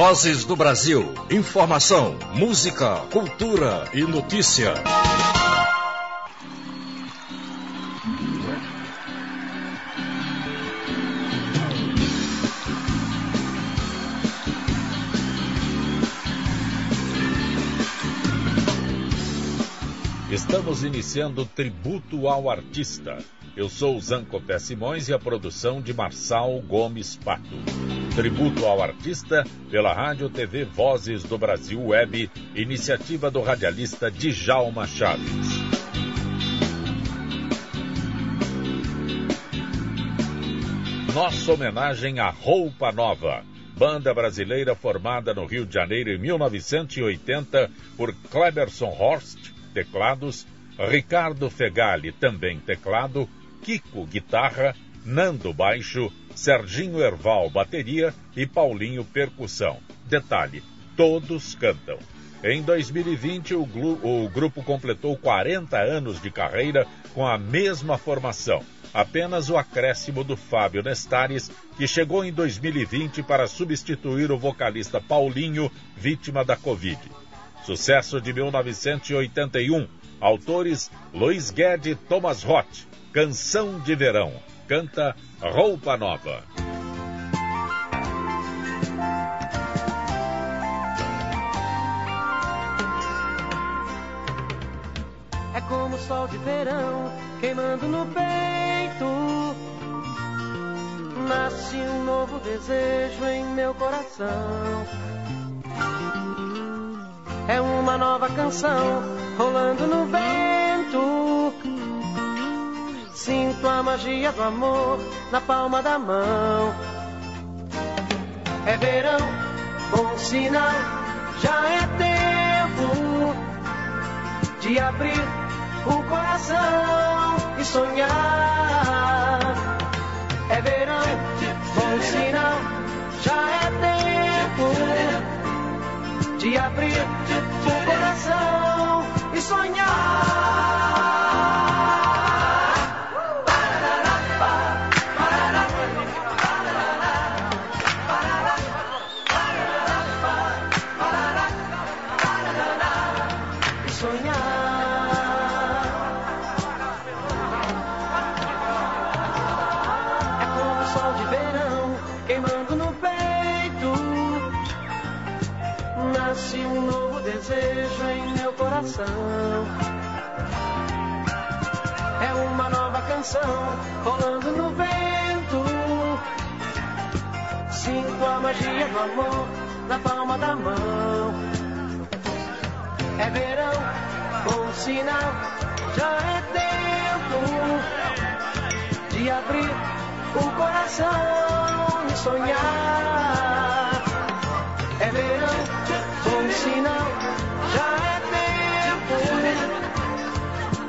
Vozes do Brasil. Informação, música, cultura e notícia. Estamos iniciando o Tributo ao Artista. Eu sou o Zancopé Simões e a produção de Marçal Gomes Pato. Tributo ao Artista pela Rádio TV Vozes do Brasil Web, iniciativa do radialista Djalma Chaves. Nossa homenagem à Roupa Nova, banda brasileira formada no Rio de Janeiro em 1980 por Cleberson Horst, teclados, Ricardo Fegali, também teclado, Kiko, guitarra, Nando, baixo, Serginho Erval, bateria e Paulinho, percussão. Detalhe: todos cantam. Em 2020, o, o, grupo completou 40 anos de carreira com a mesma formação. Apenas o acréscimo do Fábio Nestares, que chegou em 2020 para substituir o vocalista Paulinho, vítima da Covid. Sucesso de 1981. Autores Luiz Guedes e Thomas Roth. Canção de Verão. Canta Roupa Nova. É como o sol de verão queimando no peito. Nasce um novo desejo em meu coração é uma nova canção rolando no vento. Sinto a magia do amor na palma da mão. É verão, bom sinal, já é tempo de abrir o coração e sonhar. É verão, bom sinal, já é tempo de abrir o coração e sonhar. Canção rolando no vento. Sinto a magia do amor na palma da mão. É verão, bom sinal, já é tempo de abrir o coração e sonhar. É verão, bom sinal, já é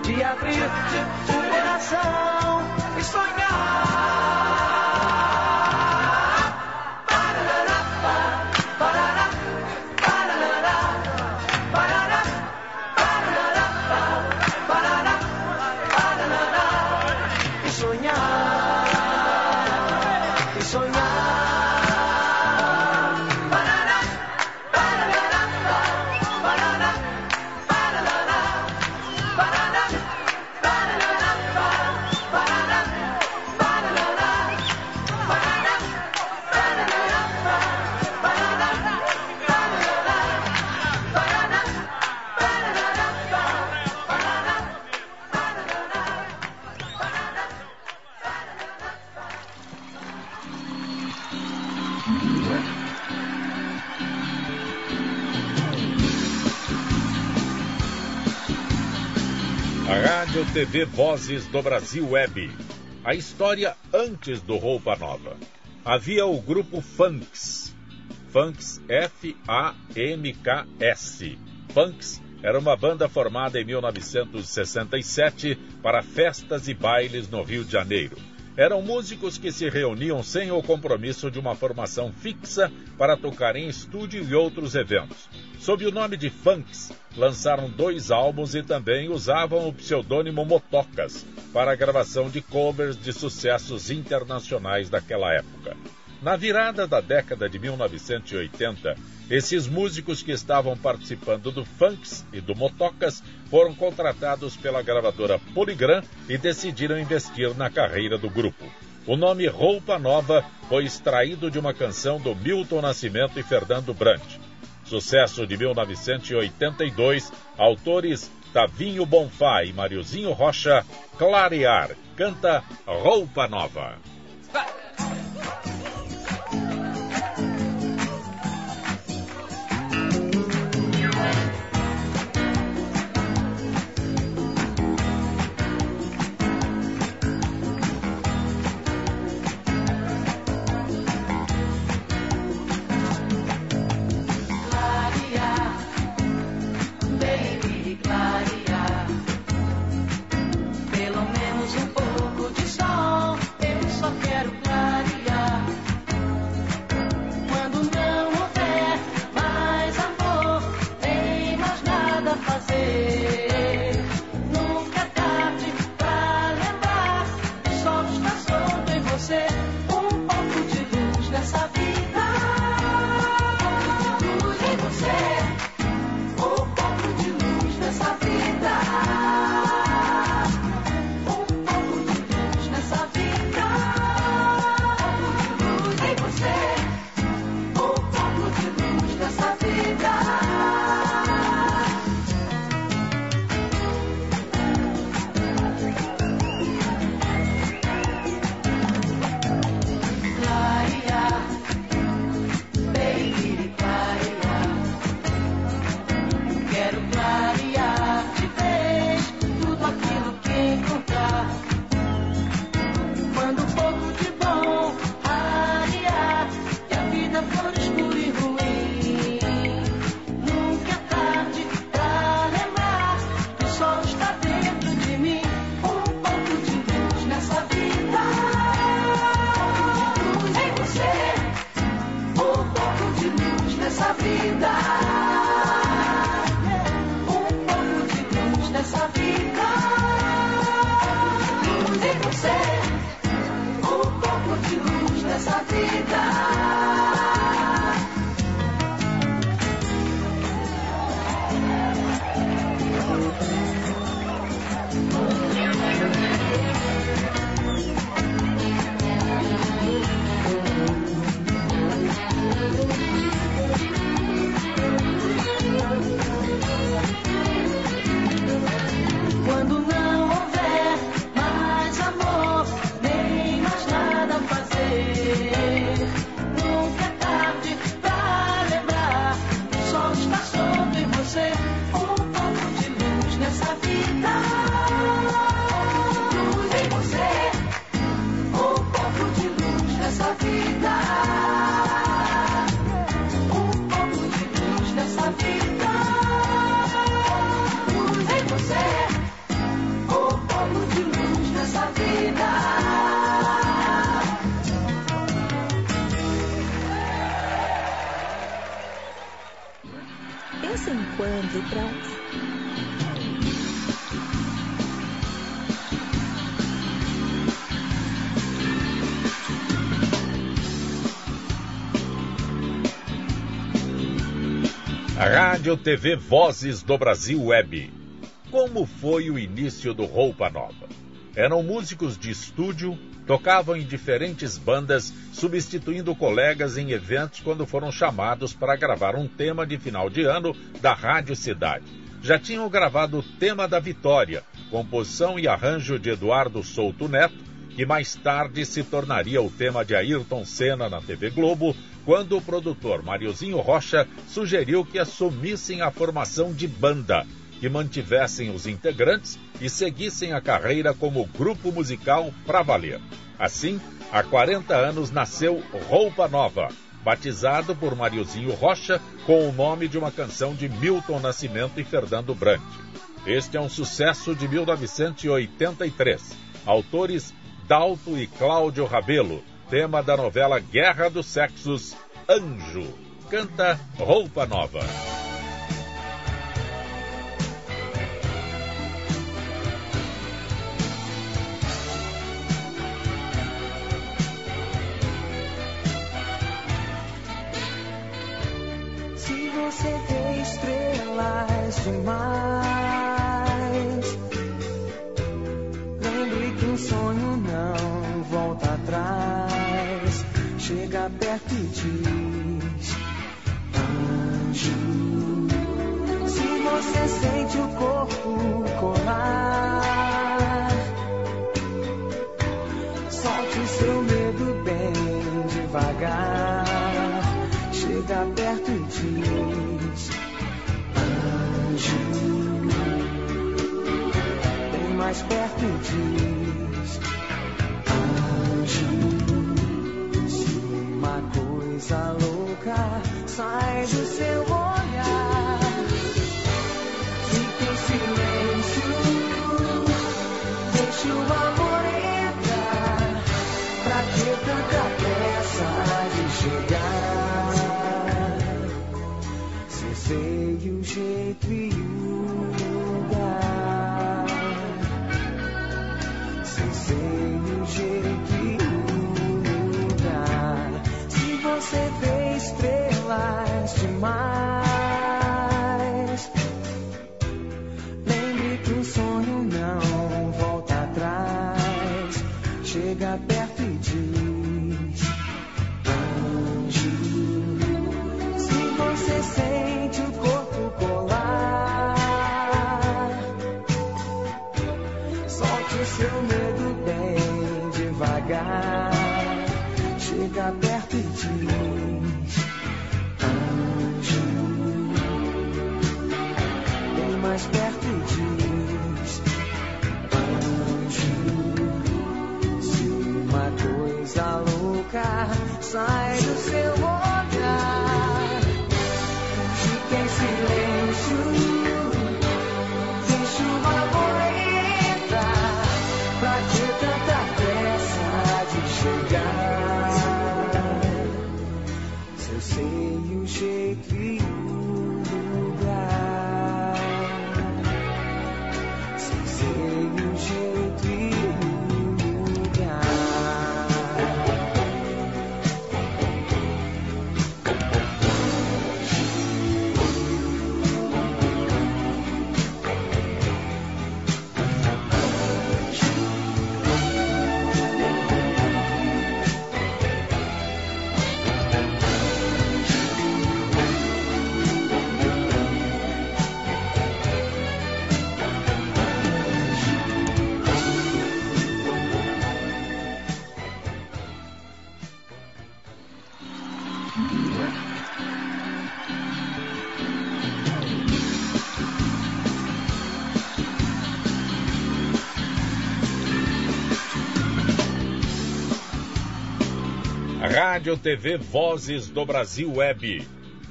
de abrir o coração TV Vozes do Brasil Web. A história antes do Roupa Nova. Havia o grupo Funks. Funks F-A-M-K-S. Funks era uma banda formada em 1967 para festas e bailes no Rio de Janeiro. Eram músicos que se reuniam sem o compromisso de uma formação fixa para tocar em estúdio e outros eventos. Sob o nome de Funks, lançaram dois álbuns e também usavam o pseudônimo Motocas para a gravação de covers de sucessos internacionais daquela época. Na virada da década de 1980, esses músicos que estavam participando do Funks e do Motocas foram contratados pela gravadora Polygram e decidiram investir na carreira do grupo. O nome Roupa Nova foi extraído de uma canção do Milton Nascimento e Fernando Brant. Sucesso de 1982, autores Tavinho Bonfá e Mariozinho Rocha, Clarear, canta Roupa Nova. Rádio TV Vozes do Brasil Web. Como foi o início do Roupa Nova? Eram músicos de estúdio, tocavam em diferentes bandas, substituindo colegas em eventos quando foram chamados para gravar um tema de final de ano da Rádio Cidade. Já tinham gravado o tema da Vitória, composição e arranjo de Eduardo Souto Neto, que mais tarde se tornaria o tema de Ayrton Senna na TV Globo, quando o produtor Mariozinho Rocha sugeriu que assumissem a formação de banda, que mantivessem os integrantes e seguissem a carreira como grupo musical para valer. Assim, há 40 anos nasceu Roupa Nova, batizado por Mariozinho Rocha com o nome de uma canção de Milton Nascimento e Fernando Brant. Este é um sucesso de 1983. Autores Dalto e Cláudio Rabelo, tema da novela Guerra dos Sexos, Anjo. Canta Roupa Nova. Se você vê estrelas demais, lembre que um sonho não volta atrás perto e diz: Anjo, se você sente o corpo colar, solte o seu medo bem devagar. Chega perto e diz: Anjo, bem mais perto e diz. signs Rádio TV Vozes do Brasil Web.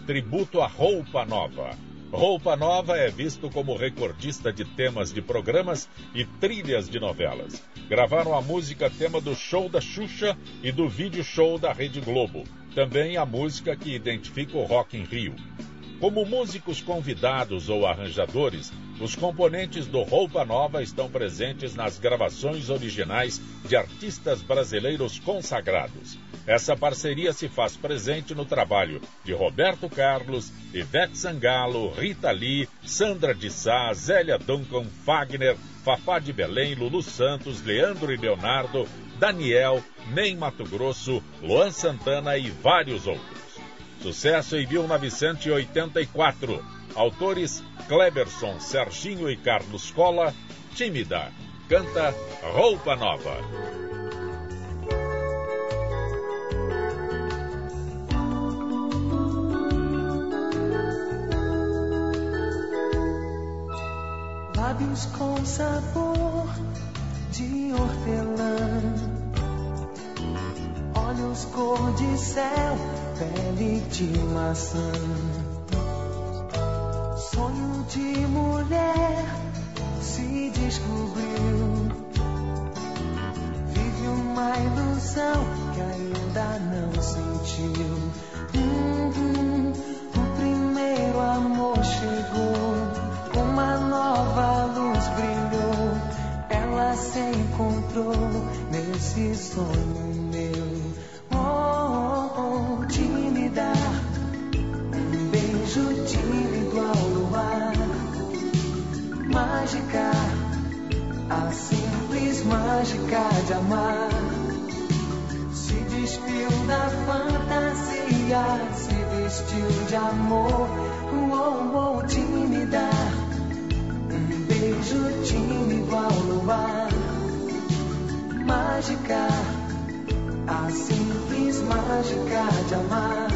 Tributo à Roupa Nova. Roupa Nova é visto como recordista de temas de programas e trilhas de novelas. Gravaram a música tema do show da Xuxa e do vídeo show da Rede Globo. Também a música que identifica o Rock em Rio. Como músicos convidados ou arranjadores, os componentes do Roupa Nova estão presentes nas gravações originais de artistas brasileiros consagrados. Essa parceria se faz presente no trabalho de Roberto Carlos, Ivete Sangalo, Rita Lee, Sandra de Sá, Zélia Duncan, Fagner, Fafá de Belém, Lulu Santos, Leandro e Leonardo, Daniel, Ney Mato Grosso, Luan Santana e vários outros. Sucesso em 1984. Autores Kleberson, Serginho e Carlos Cola. Tímida. Canta Roupa Nova. Lábios com sabor de hortelã, olhos cor de céu pele de maçã. Sonho de mulher se descobriu. Vive uma ilusão que ainda não sentiu. Hum, entrou nesse sonho meu. Oh, oh, oh me dar um beijo tímido ao luar, mágica, a simples mágica de amar. Se despiu da fantasia, se vestiu de amor. Oh, oh, me dar um beijo tímido ao luar Mágica, a simples mágica de amar.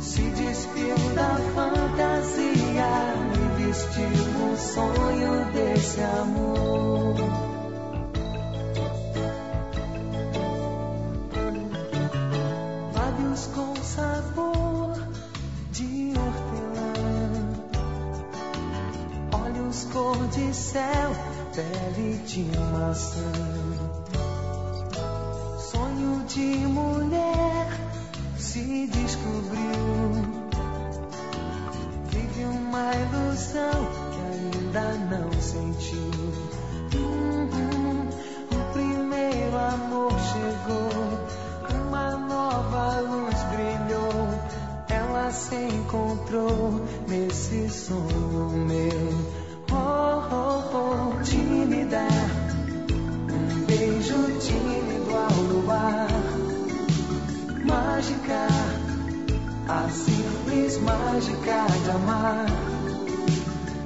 Se despiu da fantasia, me vestiu o sonho desse amor. de céu, pele de maçã. Sonho de mulher se descobriu. Vive uma ilusão que ainda não sentiu. Uhum, o primeiro amor chegou, uma nova luz brilhou. Ela se encontrou nesse sonho meu tímida, um beijo tímido ao luar, mágica, a simples mágica de amar.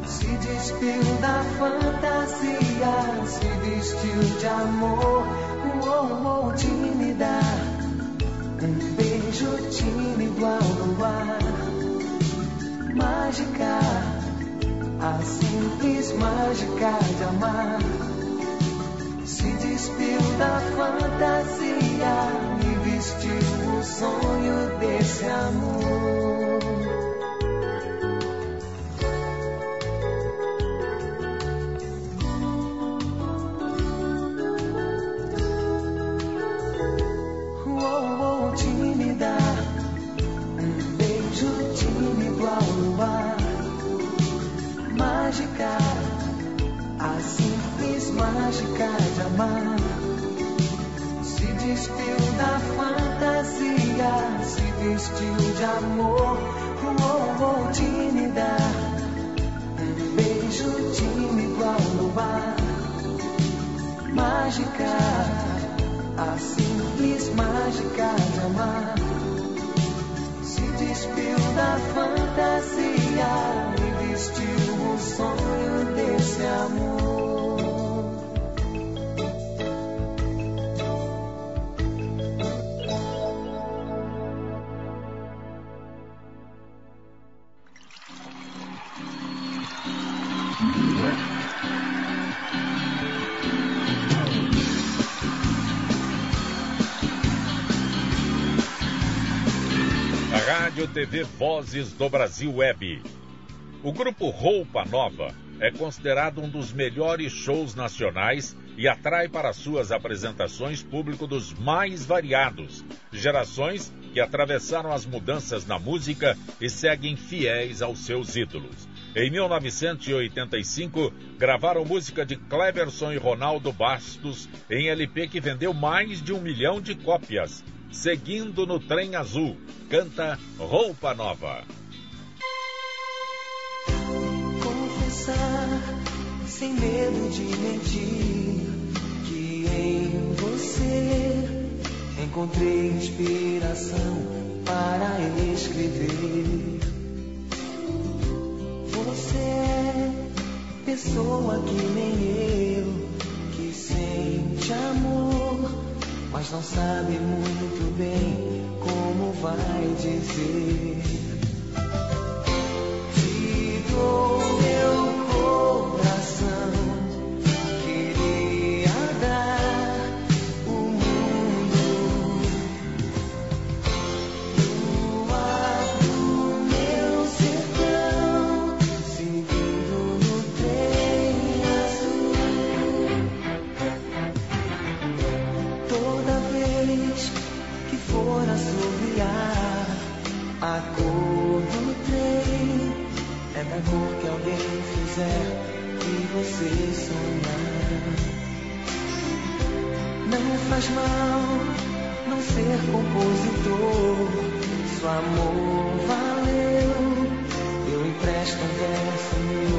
Se despiu da fantasia, se vestiu de amor, oh, oh, tímida, um beijo tímido ao luar, mágica a simples mágica de amar se despiu da fantasia e vestiu o sonho desse amor. Vestiu de amor. Oh, oh, tímida, um beijo tímido ao luar. Mágica, a simples mágica de amar. Se despiu da fantasia e vestiu o sonho desse amor. Rádio TV Vozes do Brasil Web. O grupo Roupa Nova é considerado um dos melhores shows nacionais e atrai para suas apresentações público dos mais variados, gerações que atravessaram as mudanças na música e seguem fiéis aos seus ídolos. Em 1985, gravaram música de Cleverson e Ronaldo Bastos em LP que vendeu mais de um milhão de cópias Seguindo no Trem Azul, canta Roupa Nova. Confessar, sem medo de mentir, que em você encontrei inspiração para escrever. Você é pessoa que nem eu, que sente amor mas não sabe muito bem como vai dizer. Te dou meu você sonhar. Não faz mal não ser compositor. Se o amor valeu, eu empresto um verso meu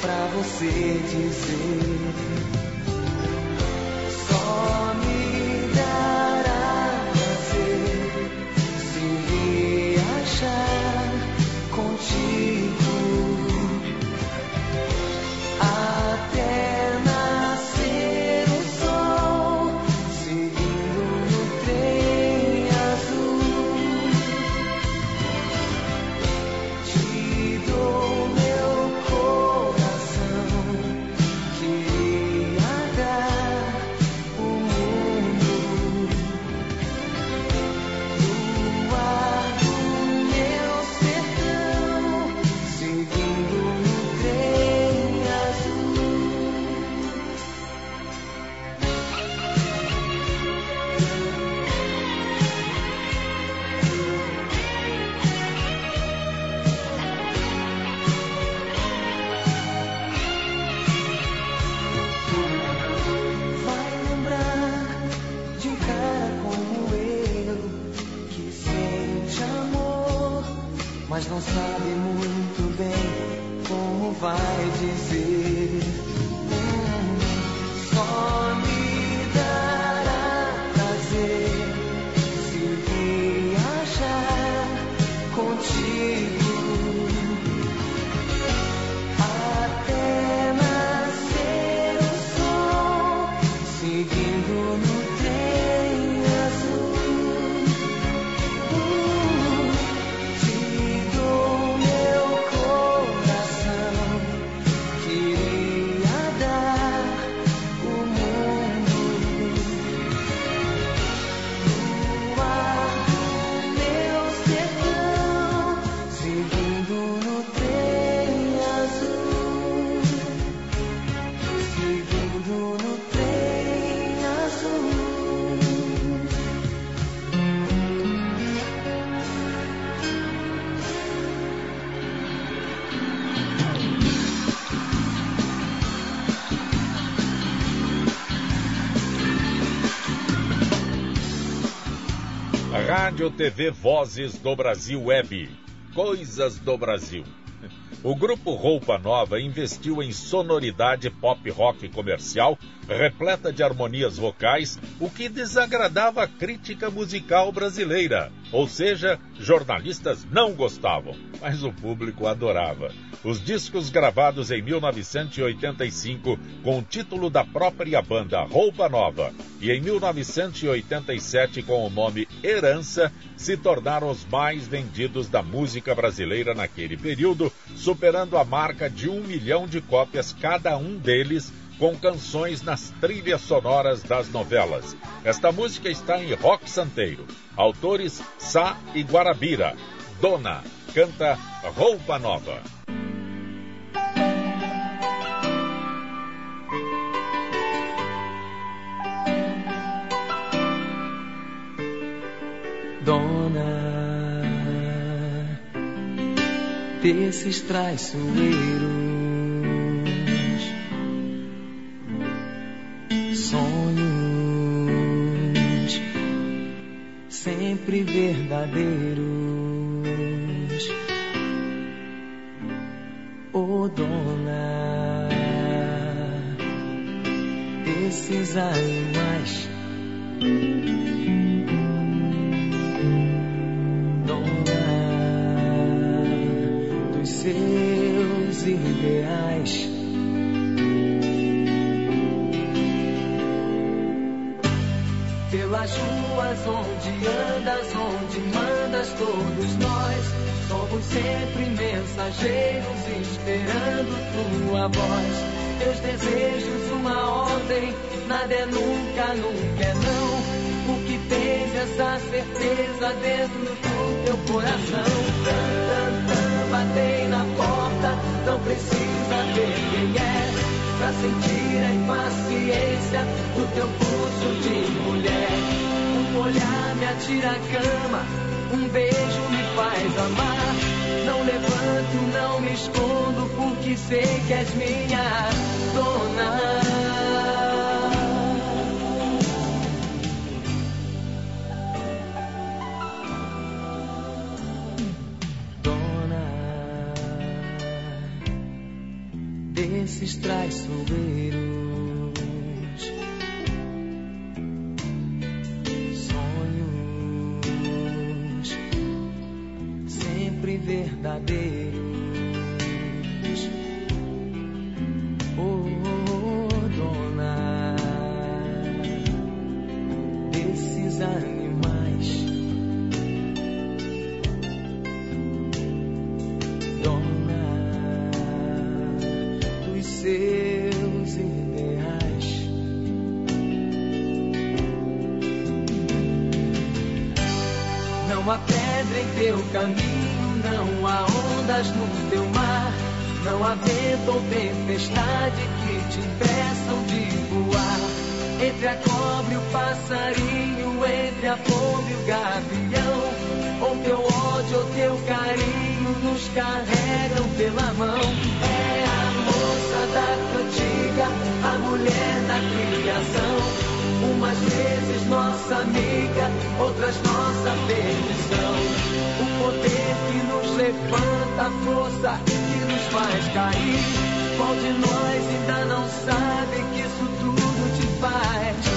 pra você dizer. Só Rádio TV Vozes do Brasil Web. Coisas do Brasil. O grupo Roupa Nova investiu em sonoridade pop rock comercial, repleta de harmonias vocais, o que desagradava a crítica musical brasileira. Ou seja, jornalistas não gostavam, mas o público adorava. Os discos gravados em 1985 com o título da própria banda Roupa Nova e em 1987 com o nome Herança se tornaram os mais vendidos da música brasileira naquele período, superando a marca de um milhão de cópias cada um deles com canções nas trilhas sonoras das novelas. Esta música está em rock santeiro. Autores Sá e Guarabira. Dona canta Roupa Nova. Dona desses traiçoeiros caminho, não há ondas no teu mar, não há vento ou tempestade que te impeçam de voar. Entre a cobra e o passarinho, entre a fome e o gavião, ou teu ódio ou teu carinho nos carregam pela mão. É a moça da cantiga, a mulher da criação, umas vezes nossa amiga outras nossa perdição. Levanta, a força que nos faz cair. Qual de nós ainda não sabe que isso tudo te faz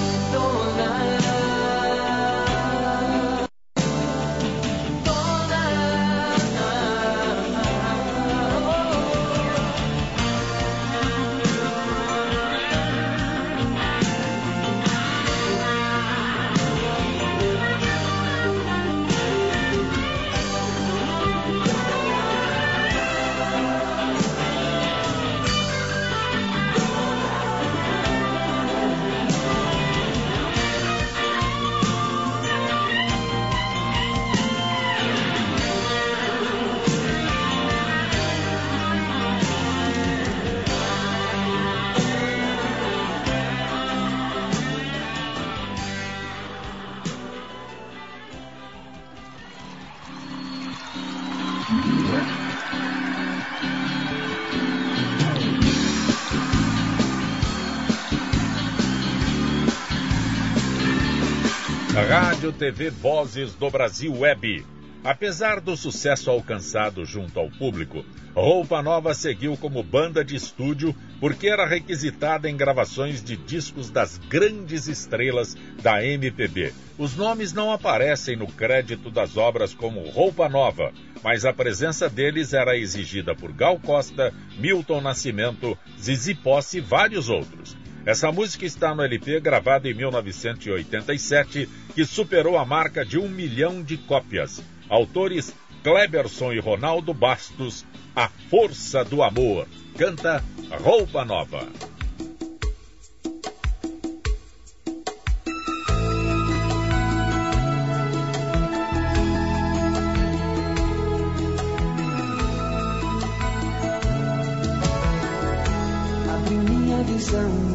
Rádio TV Vozes do Brasil Web. Apesar do sucesso alcançado junto ao público, Roupa Nova seguiu como banda de estúdio porque era requisitada em gravações de discos das grandes estrelas da MPB. Os nomes não aparecem no crédito das obras como Roupa Nova, mas a presença deles era exigida por Gal Costa, Milton Nascimento, Zizi Posse e vários outros. Essa música está no LP gravado em 1987, que superou a marca de um milhão de cópias. Autores Kleberson e Ronaldo Bastos, A Força do Amor. Canta Roupa Nova.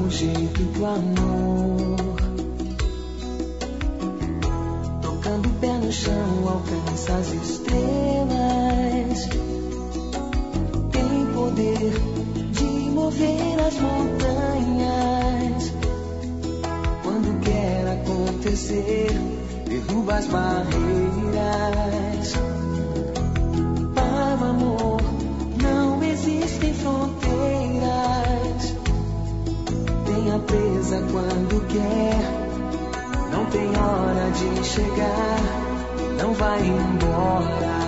O jeito do amor. Tocando o pé no chão, alcança as estrelas. Tem poder de mover as montanhas. Quando quer acontecer, derruba as barreiras. Para o amor, não existem fronteiras tenha presa quando quer. Não tem hora de chegar, não vai embora.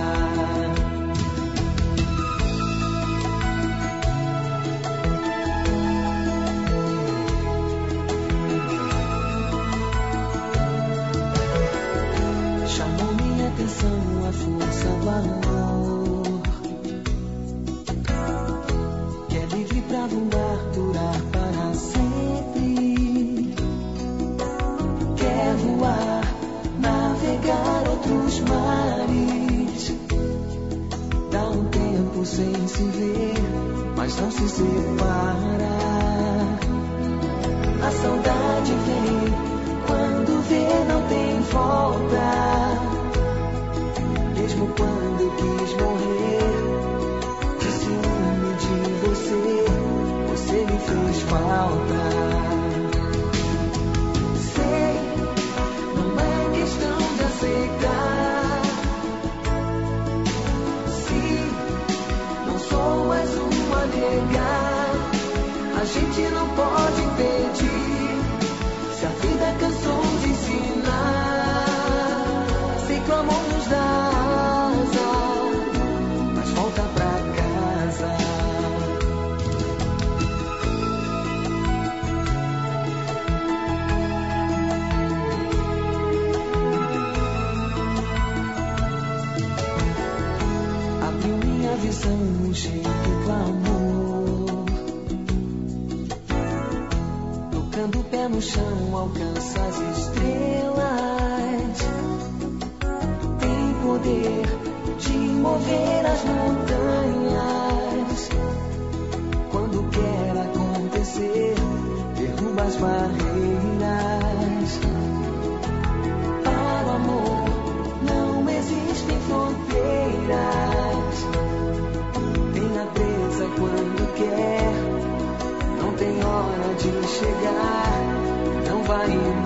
Poder de mover as montanhas. Quando quer acontecer, derruba as barreiras. Para o amor, não existem fronteiras. Tenha presa quando quer. Não tem hora de chegar, não vai embora.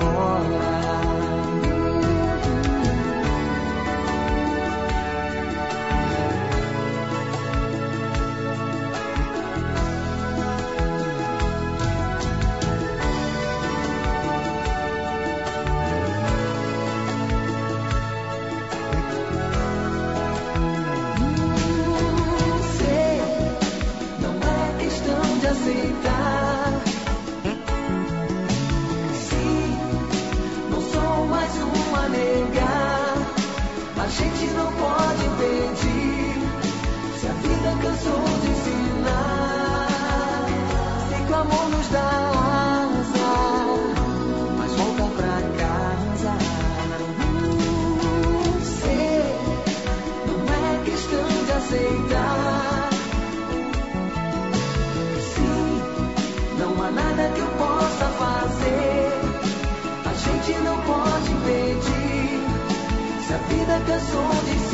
Se a vida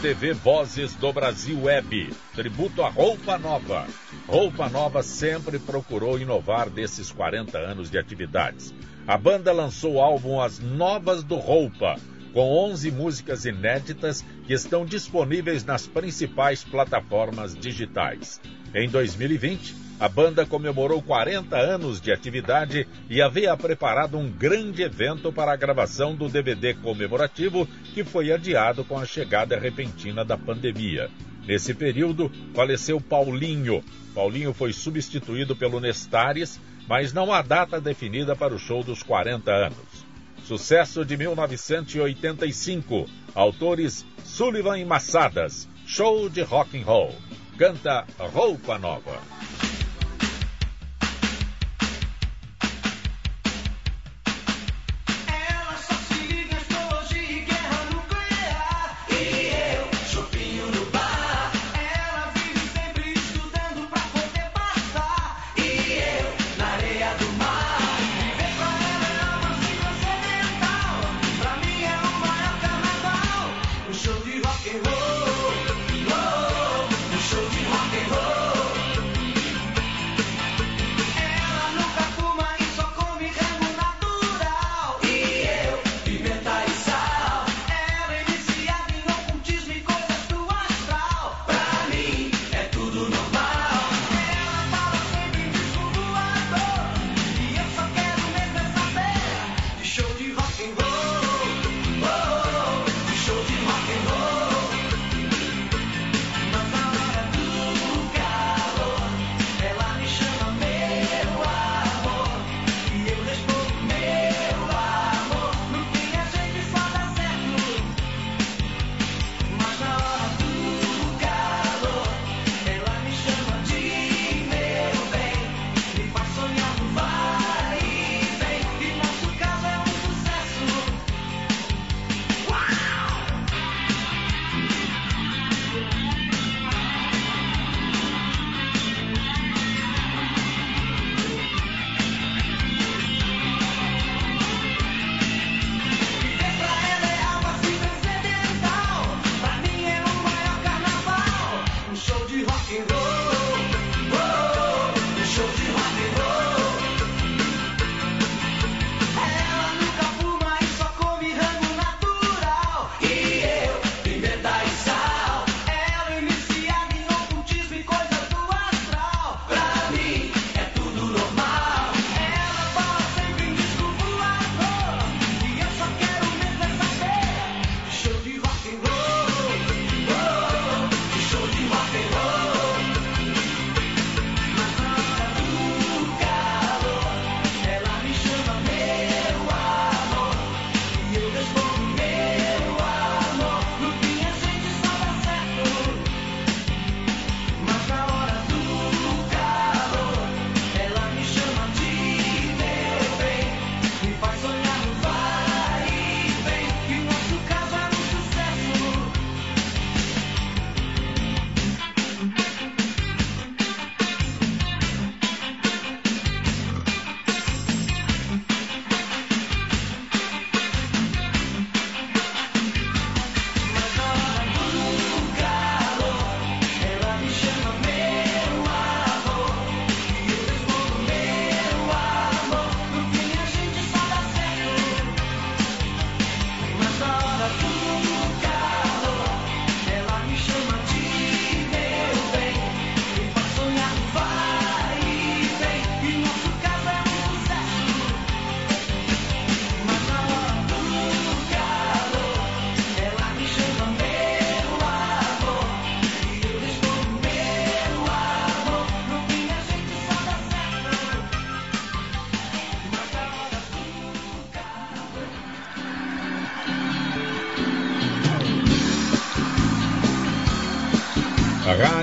TV Vozes do Brasil Web. Tributo à Roupa Nova. Roupa Nova sempre procurou inovar desses 40 anos de atividades. A banda lançou o álbum As Novas do Roupa, com 11 músicas inéditas que estão disponíveis nas principais plataformas digitais. Em 2020, a banda comemorou 40 anos de atividade e havia preparado um grande evento para a gravação do DVD comemorativo, que foi adiado com a chegada repentina da pandemia. Nesse período, faleceu Paulinho. Paulinho foi substituído pelo Nestares, mas não há data definida para o show dos 40 anos. Sucesso de 1985. Autores Sullivan e Massadas. Show de rock and roll. Canta Roupa Nova.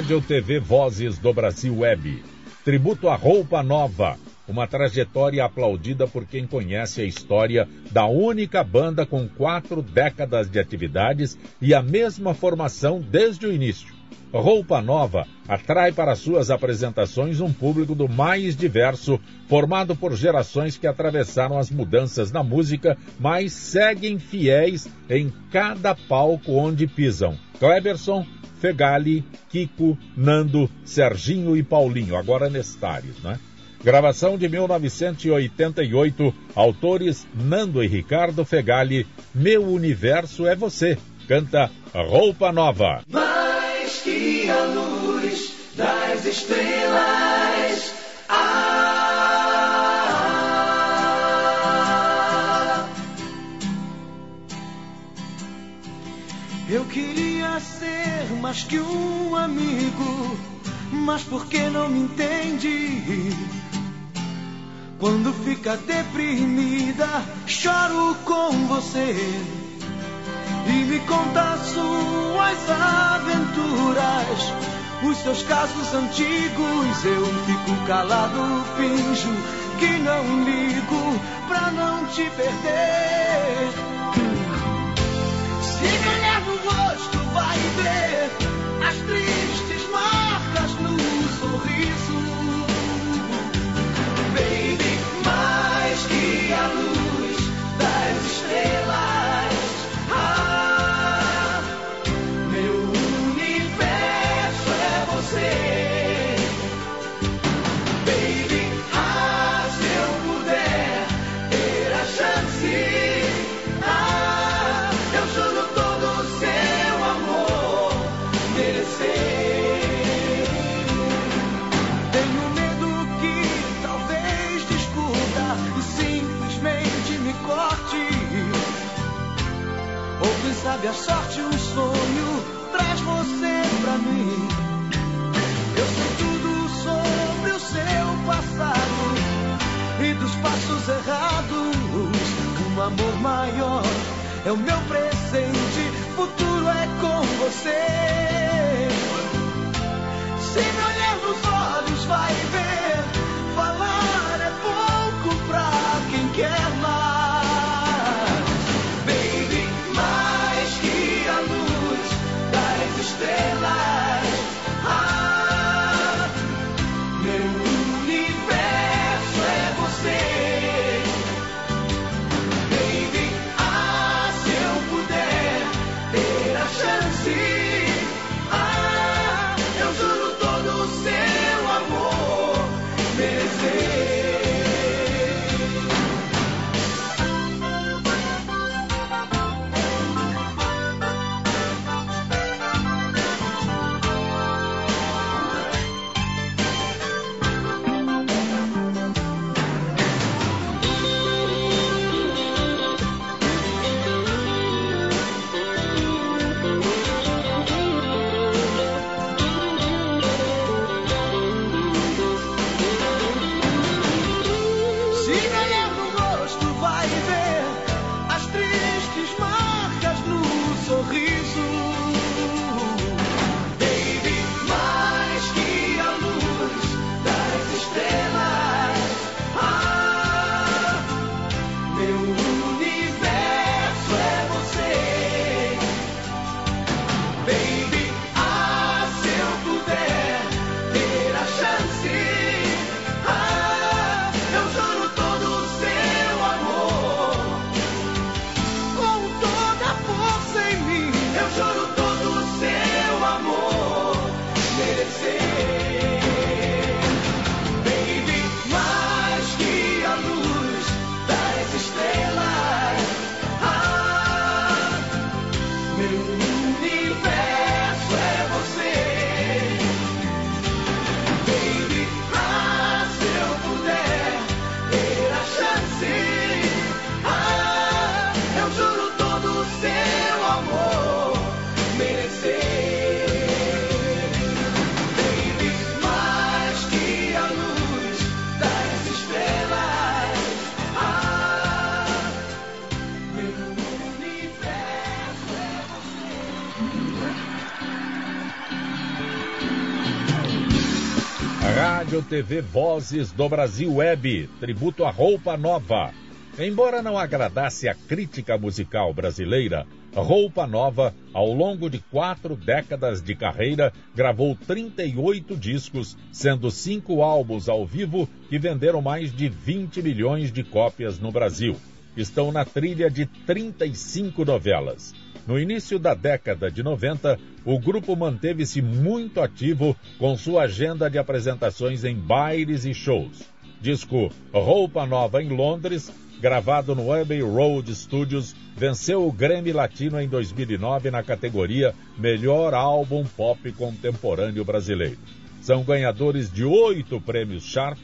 Rádio TV Vozes do Brasil Web. Tributo à Roupa Nova. Uma trajetória aplaudida por quem conhece a história da única banda com quatro décadas de atividades e a mesma formação desde o início. Roupa Nova atrai para suas apresentações um público do mais diverso, formado por gerações que atravessaram as mudanças na música, mas seguem fiéis em cada palco onde pisam. Kleberson, Fegali, Kiko, Nando, Serginho e Paulinho, agora Nestares, né? Gravação de 1988, autores Nando e Ricardo Fegali, Meu Universo é Você. Canta Roupa Nova que a luz das estrelas. Mais que um amigo, mas por que não me entende? Quando fica deprimida, choro com você e me conta suas aventuras, os seus casos antigos. Eu fico calado, finjo que não ligo pra não te perder. A sorte, um sonho traz você pra mim. Eu sei tudo sobre o seu passado e dos passos errados. Um amor maior é o meu presente, futuro é com você. TV Vozes do Brasil Web, tributo à roupa nova. Embora não agradasse a crítica musical brasileira, Roupa Nova, ao longo de quatro décadas de carreira, gravou 38 discos, sendo cinco álbuns ao vivo que venderam mais de 20 milhões de cópias no Brasil. Estão na trilha de 35 novelas. No início da década de 90, o grupo manteve-se muito ativo com sua agenda de apresentações em bailes e shows. Disco Roupa Nova em Londres gravado no Abbey Road Studios, venceu o Grammy Latino em 2009 na categoria Melhor Álbum Pop Contemporâneo Brasileiro. São ganhadores de oito prêmios Sharp,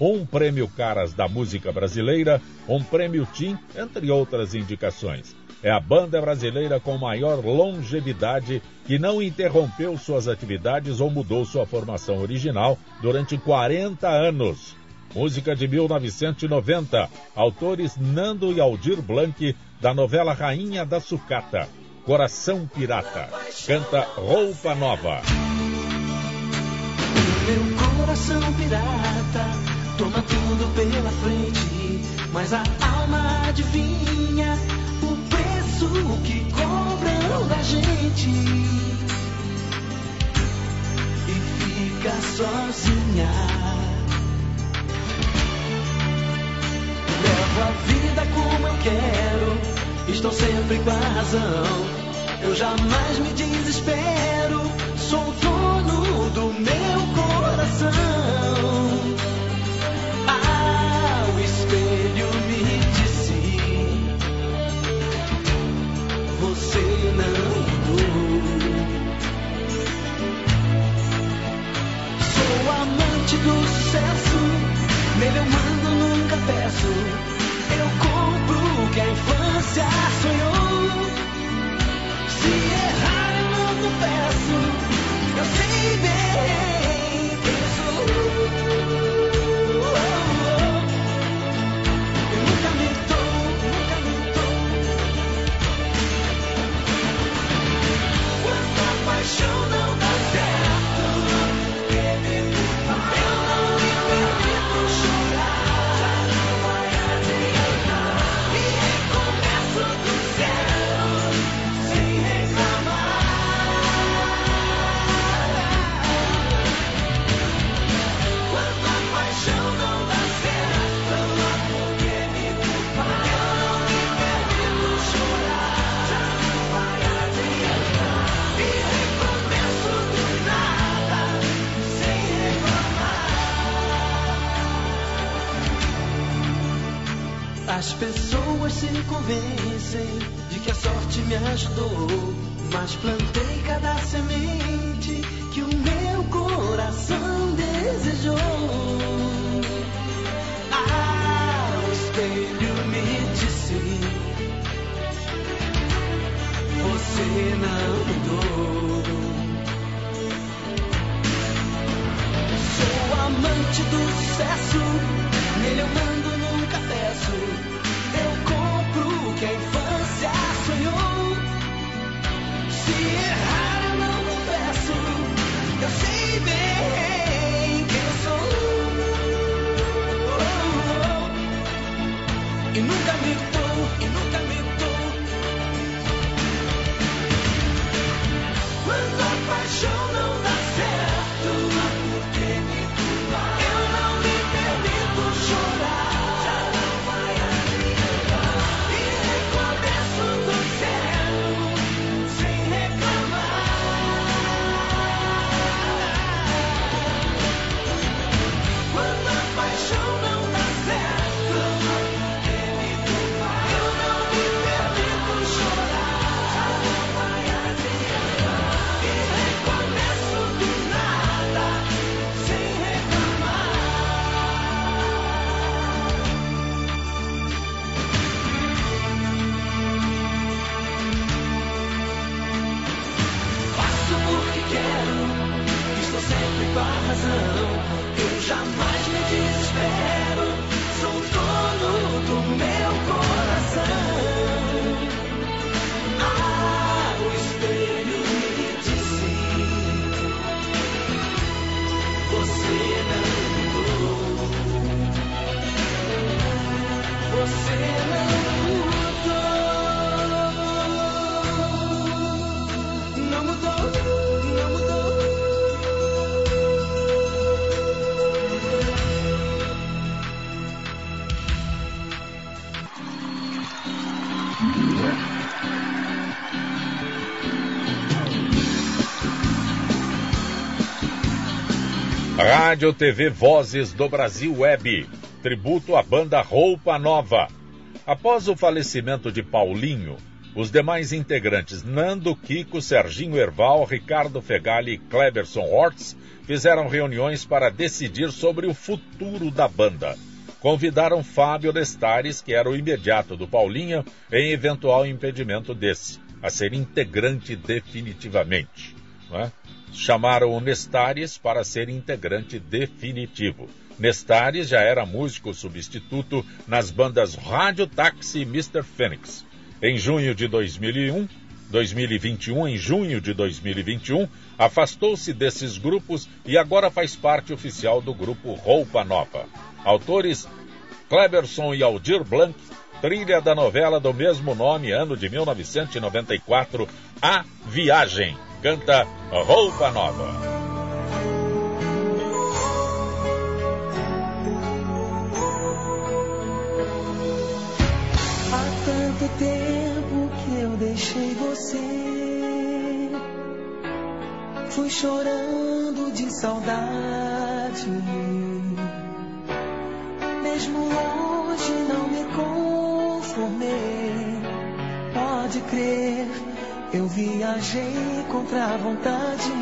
um prêmio Caras da Música Brasileira, um prêmio Tim, entre outras indicações. É a banda brasileira com maior longevidade que não interrompeu suas atividades ou mudou sua formação original durante 40 anos música de 1990, autores Nando e Aldir Blanc, da novela Rainha da Sucata, Coração Pirata, canta Roupa Nova. Meu coração pirata toma tudo pela frente, mas a alma adivinha preço que cobram da gente. E fica sozinha Levo a vida como eu quero, estou sempre com a razão. Eu jamais me desespero, sou dono do meu coração. Do sucesso, nele eu mando, nunca peço. Que a infância sonhou. Se errar eu não confesso, eu sei bem se convencem de que a sorte me ajudou, mas plantei cada semente que o meu coração desejou. Ah, o espelho me disse: Você não mudou. Sou amante do sucesso, nele eu mando, que a infância sonhou. Se errar eu não confesso, eu sei bem Rádio TV Vozes do Brasil Web. Tributo à banda Roupa Nova. Após o falecimento de Paulinho, os demais integrantes Nando, Kiko, Serginho Erval, Ricardo Fegali e Cleberson Hortz fizeram reuniões para decidir sobre o futuro da banda. Convidaram Fábio Lestares, que era o imediato do Paulinho, em eventual impedimento desse, a ser integrante definitivamente. Né? Chamaram o Nestares para ser integrante definitivo. Nestares já era músico substituto nas bandas Rádio Táxi e Mr. Phoenix. Em junho de 2001, 2021, em junho de 2021, afastou-se desses grupos e agora faz parte oficial do grupo Roupa Nova. Autores Cleberson e Aldir Blanc, trilha da novela do mesmo nome, ano de 1994, A Viagem. Canta Roupa Nova. tanto tempo que eu deixei você. Fui chorando de saudade. Mesmo hoje não me conformei. Pode crer, eu viajei contra a vontade.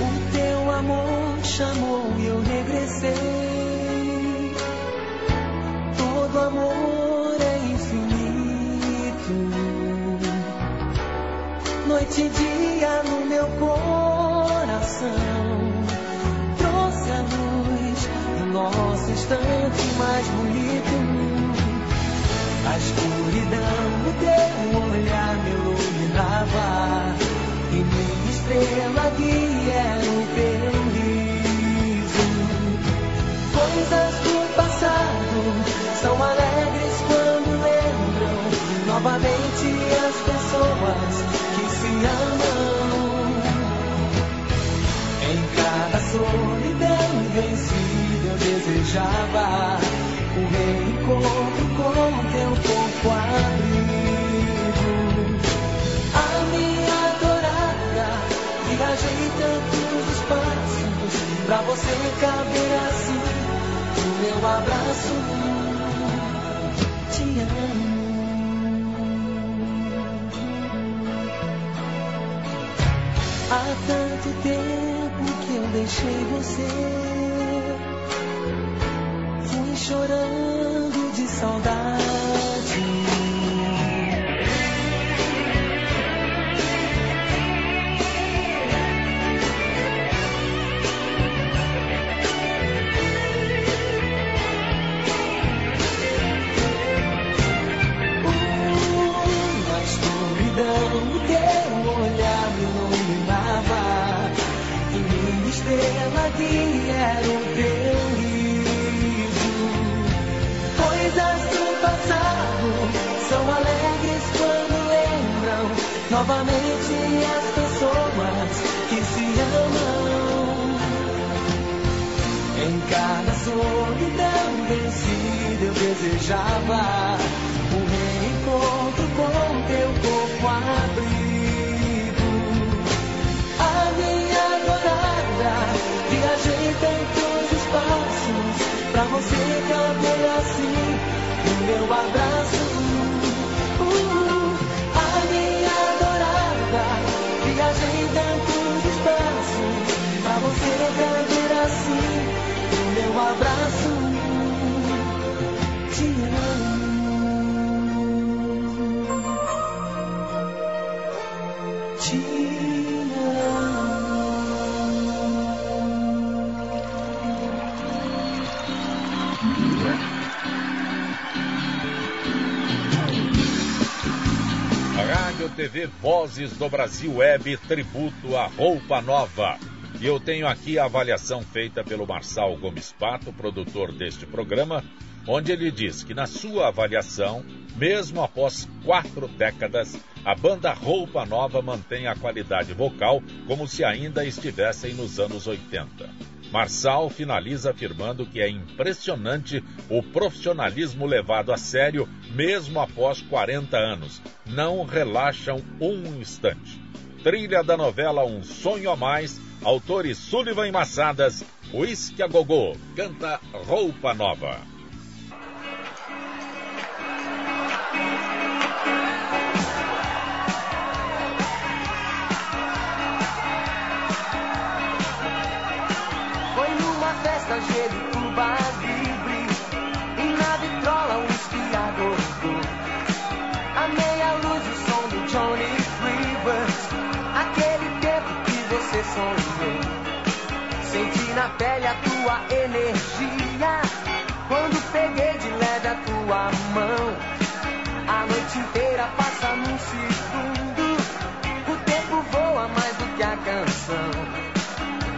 O teu amor chamou e eu regressei. Todo amor é infinito. Noite e dia no meu coração. Trouxe a luz do nosso instante mais bonito. A escuridão estrela guia o teu riso. Coisas do passado são alegres quando lembram novamente as pessoas que se amam. Em cada solidão eu desejava o reencontro com teu corpo. Pra você caber assim no meu abraço. Te amo. Há tanto tempo que eu deixei você. Fui chorando de saudade. Do Brasil Web Tributo à Roupa Nova. E eu tenho aqui a avaliação feita pelo Marçal Gomes Pato, produtor deste programa, onde ele diz que, na sua avaliação, mesmo após quatro décadas, a banda Roupa Nova mantém a qualidade vocal como se ainda estivessem nos anos 80. Marçal finaliza afirmando que é impressionante o profissionalismo levado a sério mesmo após 40 anos não relaxam um instante. Trilha da novela Um Sonho a Mais, autores Sullivan e Massadas, Whisky a Gogô, canta Roupa Nova. Senti na pele a tua energia. Quando peguei de leve a tua mão, a noite inteira passa num segundo. O tempo voa mais do que a canção.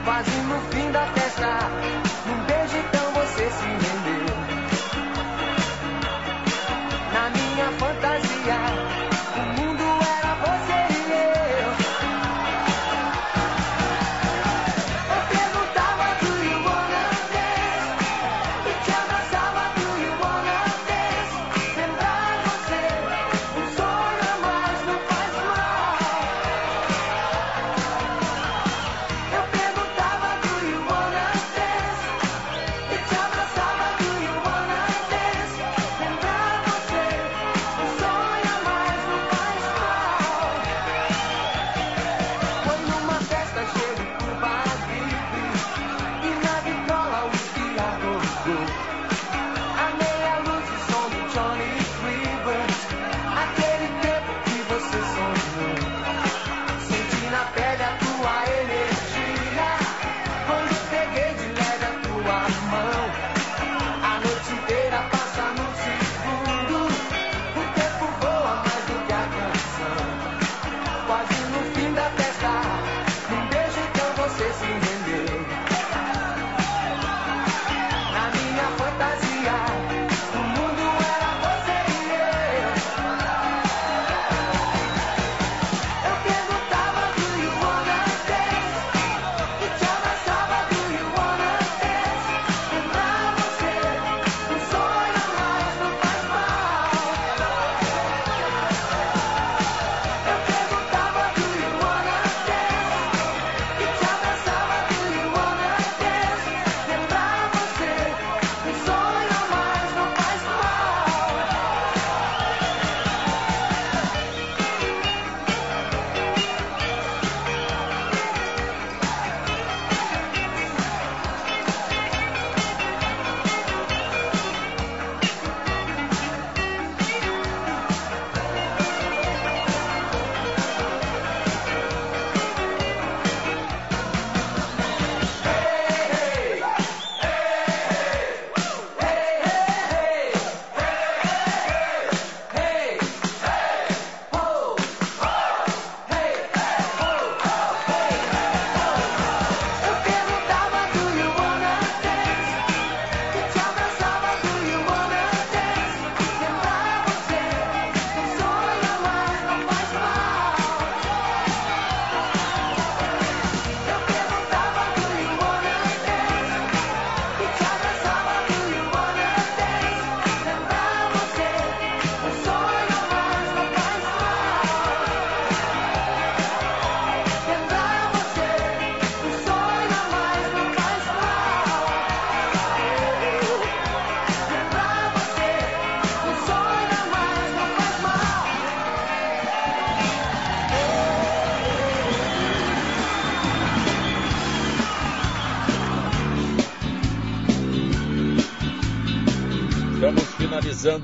Quase no fim da festa, num beijo então você se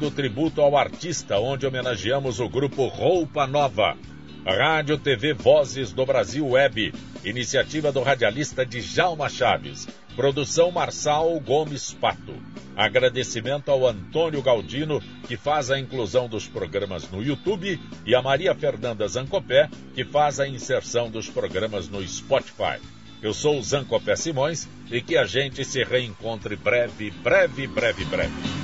do Tributo ao Artista, onde homenageamos o grupo Roupa Nova. Rádio TV Vozes do Brasil Web, iniciativa do radialista Djalma Chaves. Produção Marçal Gomes Pato. Agradecimento ao Antônio Galdino, que faz a inclusão dos programas no YouTube, e a Maria Fernanda Zancopé, que faz a inserção dos programas no Spotify. Eu sou o Zancopé Simões e que a gente se reencontre breve, breve, breve, breve.